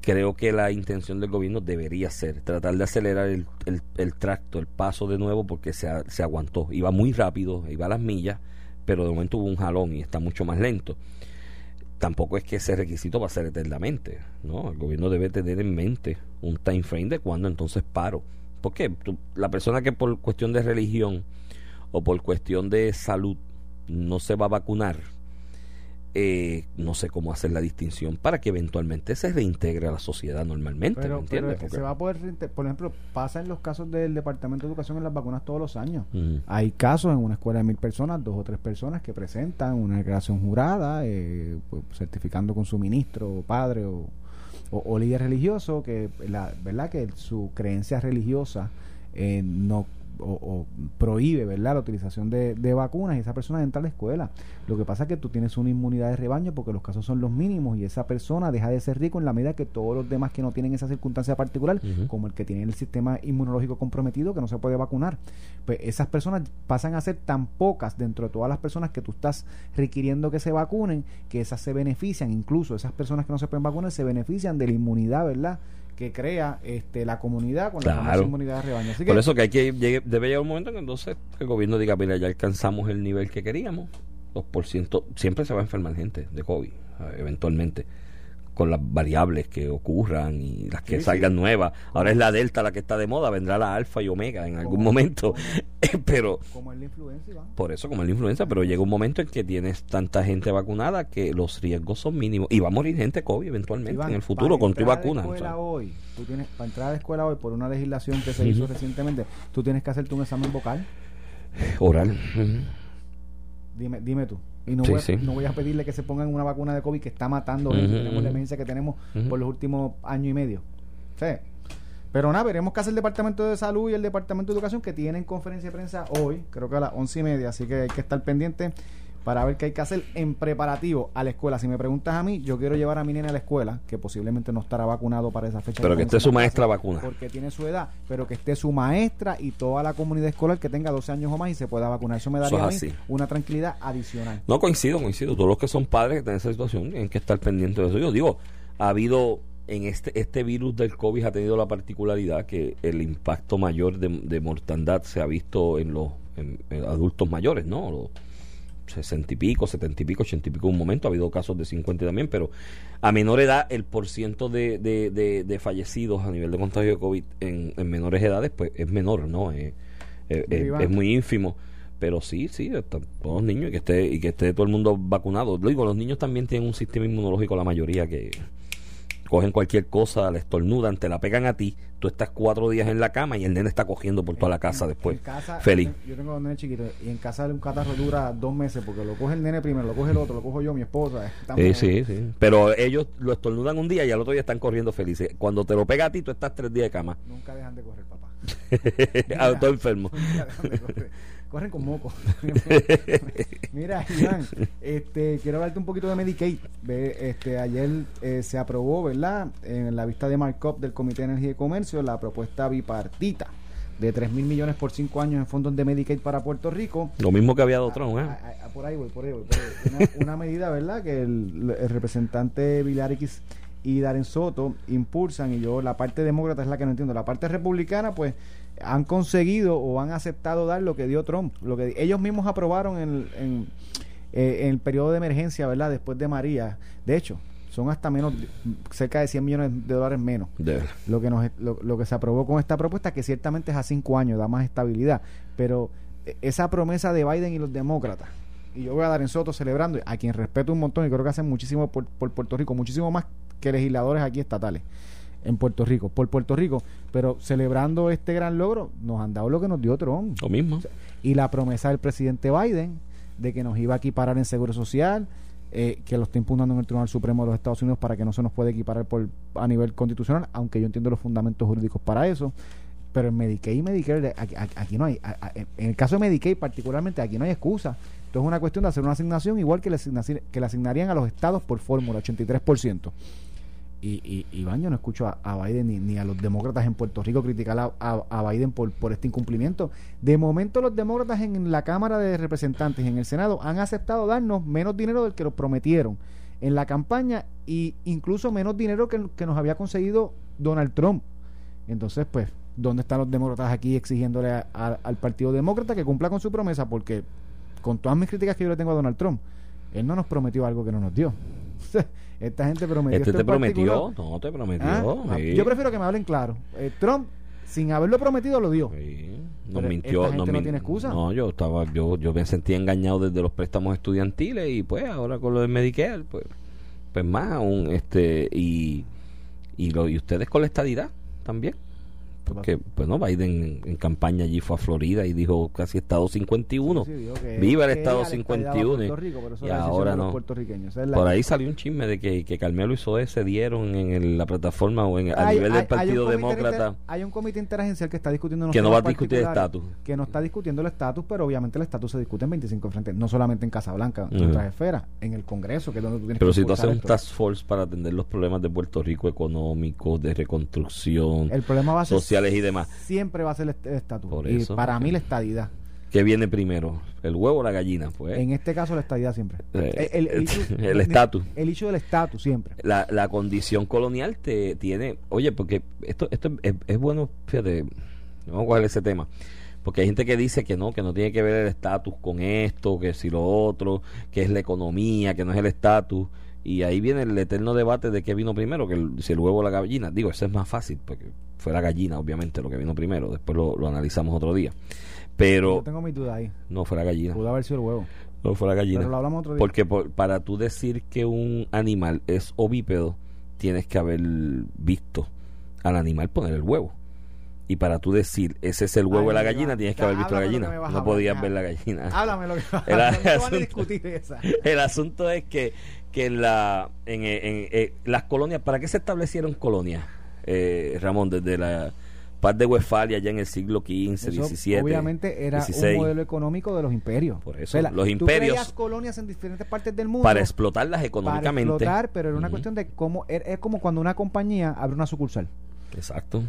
creo que la intención del gobierno debería ser tratar de acelerar el, el, el tracto, el paso de nuevo, porque se, se aguantó. Iba muy rápido, iba a las millas, pero de momento hubo un jalón y está mucho más lento. Tampoco es que ese requisito va a ser eternamente, ¿no? El gobierno debe tener en mente un time frame de cuando entonces paro. Porque la persona que por cuestión de religión o por cuestión de salud no se va a vacunar, eh, no sé cómo hacer la distinción para que eventualmente se reintegre a la sociedad normalmente. Pero, se va a poder, por ejemplo, pasa en los casos del Departamento de Educación en las vacunas todos los años. Hay casos en una escuela de mil personas, dos o tres personas que presentan una declaración jurada, eh, pues, certificando con su ministro, o padre o, o, líder religioso, que la verdad que su creencia religiosa eh, no o, prohíbe ¿verdad? la utilización de, vacunas y esa persona entra a la escuela. Lo que pasa es que tú tienes una inmunidad de rebaño porque los casos son los mínimos y esa persona deja de ser rico en la medida que todos los demás que no tienen esa circunstancia particular, como el que tiene el sistema inmunológico comprometido que no se puede vacunar, pues esas personas pasan a ser tan pocas dentro de todas las personas que tú estás requiriendo que se vacunen, que esas se benefician, incluso esas personas que no se pueden vacunar se benefician de la inmunidad, ¿verdad? Que crea este, la comunidad con la inmunidad de rebaño. Por eso que hay que debe llegar un momento en que entonces el gobierno diga, mira, ya alcanzamos el nivel que queríamos, 2%, siempre se va a enfermar gente de COVID, eventualmente con las variables que ocurran y las que salgan nuevas. Ahora es la delta la que está de moda, vendrá la alfa y omega en algún momento. pero como es la influencia, Por eso como es la influenza, pero llega un momento en que tienes tanta gente vacunada que los riesgos son mínimos y va a morir gente COVID eventualmente en el futuro con tu vacuna. hoy, tú tienes para entrar a la escuela hoy por una legislación que se hizo recientemente, tú tienes que hacerte un examen vocal oral. Dime, dime tú. Y no, voy, no voy a pedirle que se pongan una vacuna de COVID que está matando Tenemos la emergencia que tenemos por los últimos años y medio. Sí. Pero nada, veremos qué hace el Departamento de Salud y el Departamento de Educación que tienen conferencia de prensa hoy, creo que a las once y media, así que hay que estar pendiente para ver qué hay que hacer en preparativo a la escuela. Si me preguntas a mí, yo quiero llevar a mi nene a la escuela, que posiblemente no estará vacunado para esa fecha. Pero que esté su maestra vacuna. Porque tiene su edad, pero que esté su maestra y toda la comunidad escolar que tenga 12 años o más y se pueda vacunar. Eso me daría una tranquilidad adicional. No coincido, coincido. Todos los que son padres que están en esa situación tienen que estar pendientes de eso. Yo digo, ha habido en este este virus del COVID ha tenido la particularidad que el impacto mayor de, mortandad se ha visto en los adultos mayores, ¿no? Los, 60 y pico, 70 y pico, 80 y pico un momento, ha habido casos de 50 también, pero a menor edad el porciento de, de, de, fallecidos a nivel de contagio de COVID en, menores edades pues es menor, ¿no? es, es, muy ínfimo. Pero sí, sí, están todos niños y que esté y que esté todo el mundo vacunado. Lo digo, los niños también tienen un sistema inmunológico, la mayoría, que, cogen cualquier cosa, le estornudan, te la pegan a ti, tú estás cuatro días en la cama y el nene está cogiendo por toda la casa después. feliz. Yo tengo, un nene chiquito y en casa un catarro dura dos meses porque lo coge el nene primero, lo coge el otro, lo cojo yo, mi esposa. Sí, sí, sí. Pero ellos lo estornudan un día y al otro día están corriendo felices. Cuando te lo pega a ti, tú estás tres días de cama. Nunca dejan de correr, papá. a todo enfermo corren con moco. Mira, Iván, este, quiero hablarte un poquito de Medicaid. Este, ayer eh, se aprobó, ¿verdad? En la vista de markup del Comité de Energía y Comercio, la propuesta bipartita de 3 mil millones por 5 años en fondos de Medicaid para Puerto Rico. Lo mismo que había de otro, ¿eh? por ahí voy, por ahí voy. Una, una, medida, ¿verdad? Que el, representante Villarix y Darren Soto impulsan, y yo la parte demócrata es la que no entiendo. La parte republicana, pues han conseguido o han aceptado dar lo que dio Trump, lo que ellos mismos aprobaron en, en, eh, el periodo de emergencia, ¿verdad? Después de María. De hecho, son hasta menos, cerca de 100 millones de dólares menos. Lo que nos, lo, que se aprobó con esta propuesta, que ciertamente es a cinco años, da más estabilidad. Pero eh, esa promesa de Biden y los demócratas, y yo voy a dar en Soto celebrando, a quien respeto un montón y creo que hacen muchísimo por, por Puerto Rico, muchísimo más que legisladores aquí estatales en Puerto Rico, por Puerto Rico, pero celebrando este gran logro, nos han dado lo que nos dio Trump. Lo mismo. y la promesa del presidente Biden de que nos iba a equiparar en Seguro Social, eh, que lo está impugnando en el Tribunal Supremo de los Estados Unidos para que no se nos pueda equiparar por, a nivel constitucional, aunque yo entiendo los fundamentos jurídicos para eso. Pero en Medicaid y Medicare, aquí, no hay, en el caso de Medicaid particularmente, aquí no hay excusa. Esto es una cuestión de hacer una asignación igual que le, que le asignarían a los estados por fórmula, 83%. Y, y, y yo no escucho a, Biden ni, a los demócratas en Puerto Rico criticar a, a, Biden por, por este incumplimiento. De momento los demócratas en la Cámara de Representantes y en el Senado han aceptado darnos menos dinero del que nos prometieron en la campaña y incluso menos dinero que, que nos había conseguido Donald Trump. Entonces, pues, ¿dónde están los demócratas aquí exigiéndole a- al Partido Demócrata que cumpla con su promesa? Porque con todas mis críticas que yo le tengo a Donald Trump, él no nos prometió algo que no nos dio. Esta gente prometió Este te prometió, no te prometió. Ah, sí. Yo prefiero que me hablen claro. Eh, Trump, sin haberlo prometido, lo dio. Sí, Nos Pero mintió. esta gente no tiene excusa. No, yo estaba, yo, yo me sentía engañado desde los préstamos estudiantiles y pues ahora con lo del Medicare, pues, pues más aún, este, y, y lo, y ustedes con la estadidad también. Porque, bueno, Biden en, en campaña allí fue a Florida y dijo casi Estado 51. Sí, sí, dijo que- Viva el Estado ella le estaba 51. a Puerto Rico, pero eso y ahora no. es Por ahí salió un chisme de que, que Carmelo y Zoé se dieron en el- la plataforma o en, a Hay- nivel hay- del Partido hay Demócrata. inter- hay un comité interagencial que está discutiendo Que no va a discutir el estatus. Que no está discutiendo el estatus, pero obviamente el estatus se discute en 25 frentes, no solamente en Casablanca, en otras esferas, en el Congreso, que es donde tú tienes Pero que si tú haces un task force para atender los problemas de Puerto Rico económicos, de reconstrucción, el problema va a ser sociales y demás, siempre va a ser el est- el estatus. Por Y eso. para mí la estadidad. ¿qué viene primero? ¿El huevo o la gallina? Pues En este caso la estadidad siempre. Eh, el el issue- el estatus. El hecho del estatus siempre. la, la condición colonial te tiene, oye, porque esto, esto es, es bueno, fíjate, vamos a coger ese tema. Porque hay gente que dice que no, que no tiene que ver el estatus con esto, que si lo otro, que es la economía, que no es el estatus. Y ahí viene el eterno debate de qué vino primero, que el- si el huevo o la gallina. Digo, eso es más fácil, porque fue la gallina, obviamente, lo que vino primero. Después lo, lo analizamos otro día. Pero Yo tengo mis dudas ahí. no fue la gallina. Pudo haber sido el huevo. No fue la gallina. Pero lo hablamos otro día. Porque por- para tú decir que un animal es ovípedo, tienes que haber visto al animal poner el huevo. Y para tú decir, ese es el huevo Ay, de la gallina, tienes que haber visto la gallina. vas No hablar, podías ya. ver la gallina. Háblame lo que El- no te van a asunto- discutir esa. El asunto es que, que en, la, en, en- en- las colonias, ¿para qué se establecieron colonias, eh, Ramón? Desde la paz de Westfalia, ya en el siglo XV, XVII. obviamente era 16. un modelo económico de los imperios. Por eso, O sea, la- los tú imperios- colonias en diferentes partes del mundo para explotarlas para económicamente. explotar, pero era una cuestión de cómo es, es como cuando una compañía abre una sucursal. Exacto.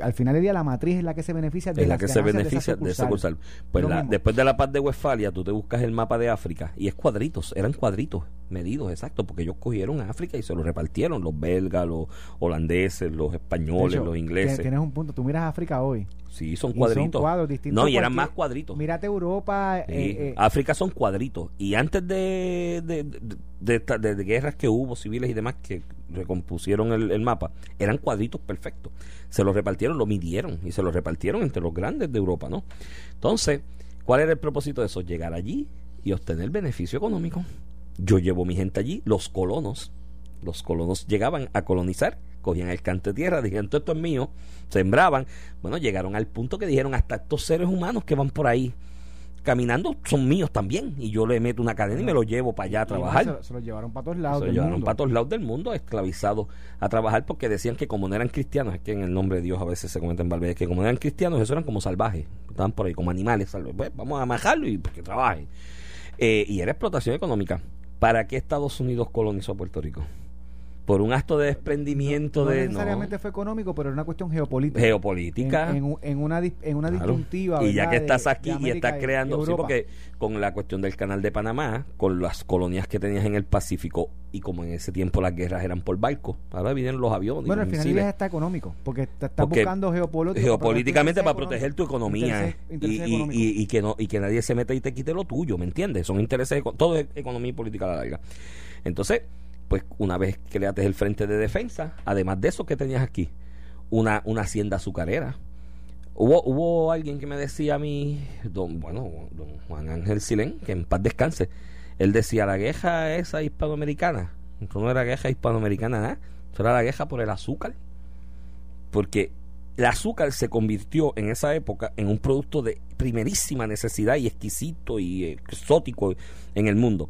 Al final del día la matriz es la que se beneficia de es la que se beneficia de esa sucursal. Pues la- después de la paz de Westfalia, tú te buscas el mapa de África y es cuadritos, eran cuadritos medidos, exacto, porque ellos cogieron África y se lo repartieron, los belgas, los holandeses, los españoles, hecho, los ingleses. Tienes un punto. Tú miras África hoy. Sí, son cuadritos. Son cuadros distintos. no, y eran más cuadritos. Mírate Europa. Sí, eh, eh, África son cuadritos. Y antes de, de, de- de guerras que hubo, civiles y demás, que recompusieron el, el mapa, eran cuadritos perfectos. Se los repartieron, lo midieron y se los repartieron entre los grandes de Europa, ¿no? Entonces, ¿cuál era el propósito de eso? Llegar allí y obtener beneficio económico. Yo llevo mi gente allí, los colonos. Los colonos llegaban a colonizar, cogían el canto de tierra, dijeron, "Todo esto es mío, sembraban. Bueno, llegaron al punto que dijeron, hasta estos seres humanos que van por ahí caminando son míos también. Y yo le meto una cadena y me lo llevo para allá a trabajar. Se, se los llevaron para todos lados. Se lo llevaron mundo. para todos lados del mundo, esclavizados a trabajar porque decían que como no eran cristianos, es que en el nombre de Dios a veces se cometen barbaridades, que como no eran cristianos, eso eran como salvajes, estaban por ahí como animales, salvajes. Pues, vamos a majarlo y pues, que trabaje. Eh, y era explotación económica. ¿Para qué Estados Unidos colonizó Puerto Rico? Por un acto de desprendimiento no de... necesariamente no, fue económico, pero era una cuestión geopolítica. geopolítica. En, en en una, en una Claro. disyuntiva. Y ya que estás aquí y estás creando, sí, porque con la cuestión del canal de Panamá, con las colonias que tenías en el Pacífico y como en ese tiempo las guerras eran por barco, ahora vienen los aviones. Bueno, al final misiles. ya está económico, porque estás Porque buscando geopolítico, geopolíticamente para proteger tu economía intereses- y, intereses y- y- y que no y que nadie se meta y te quite lo tuyo, ¿me entiendes? Son intereses, todo es economía y política a la larga. Entonces, pues una vez que le ates el frente de defensa, además de eso que tenías aquí, una, una hacienda azucarera. Hubo, hubo alguien que me decía a mí, don, bueno, don Juan Ángel Silén, que en paz descanse, él decía, la queja esa hispanoamericana, eso no era queja hispanoamericana nada, eso era la queja por el azúcar porque el azúcar se convirtió en esa época en un producto de primerísima necesidad y exquisito y eh, exótico en el mundo.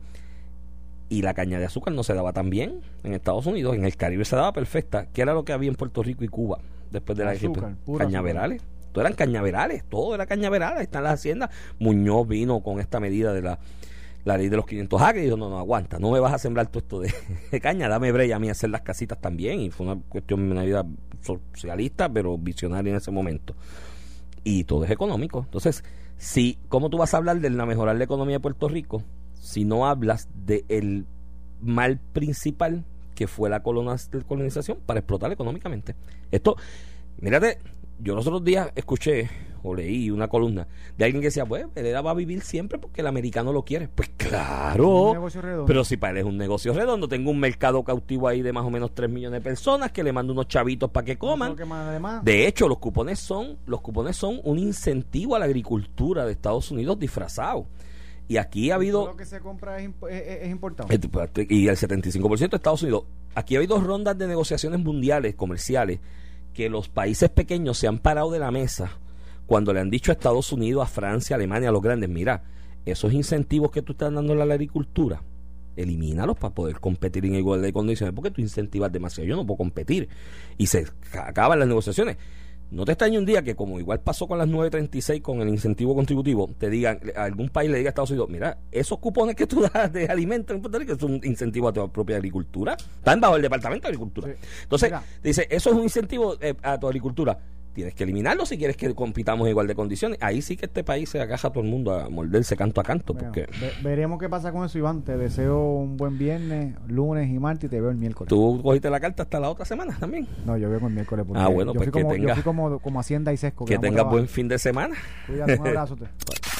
Y la caña de azúcar no se daba tan bien en Estados Unidos, en el Caribe se daba perfecta, que era lo que había en Puerto Rico y Cuba después de la Azúcar, Cañaverales. Todo eran cañaverales, todo era cañaveral, ahí están las haciendas. Muñoz vino con esta medida de la, la ley de los 500 acres y dijo, no, no, aguanta, no me vas a sembrar todo esto de, de caña, dame breya a mí hacer las casitas también. Y fue una cuestión, una vida socialista, pero visionaria en ese momento. Y todo es económico. Entonces, si, ¿cómo tú vas a hablar de la mejorar la economía de Puerto Rico si no hablas de el mal principal que fue la colonización para explotar económicamente. Esto, mírate, yo los otros días escuché o leí una columna de alguien que decía, pues, él va a vivir siempre porque el americano lo quiere. Pues claro, pero si para él es un negocio redondo, tengo un mercado cautivo ahí de más o menos 3 millones de personas que le mando unos chavitos para que coman. De hecho, los cupones son los cupones son un incentivo a la agricultura de Estados Unidos disfrazado. Y aquí ha habido... Lo que se compra es, es, importante. Pues, y el 75% de Estados Unidos. Aquí ha habido rondas de negociaciones mundiales, comerciales, que los países pequeños se han parado de la mesa cuando le han dicho a Estados Unidos, a Francia, a Alemania, a los grandes, mira, esos incentivos que tú estás dando a la agricultura, elimínalos para poder competir en igualdad de condiciones, porque tú incentivas demasiado, yo no puedo competir. Y se acaban las negociaciones. No te extrañe un día que, como igual pasó con las 936 con el incentivo contributivo, te digan, algún país le diga a Estados Unidos, mira, esos cupones que tú das de alimentos en Puerto Rico es un incentivo a tu propia agricultura. Están bajo el Departamento de Agricultura. Entonces, dice, eso es un incentivo eh, a tu agricultura tienes que eliminarlo si quieres que compitamos igual de condiciones. Ahí sí que este país se agaja a todo el mundo a morderse canto a canto. porque veremos qué pasa con eso, Iván. Te deseo un buen viernes, lunes y martes y te veo el miércoles. ¿Tú cogiste la carta hasta la otra semana también? No, yo veo el miércoles. Ah, bueno, pues que como, tenga, yo fui como, Hacienda y Sesco. Que, tenga buen fin de semana. Cuídate, un abrazo.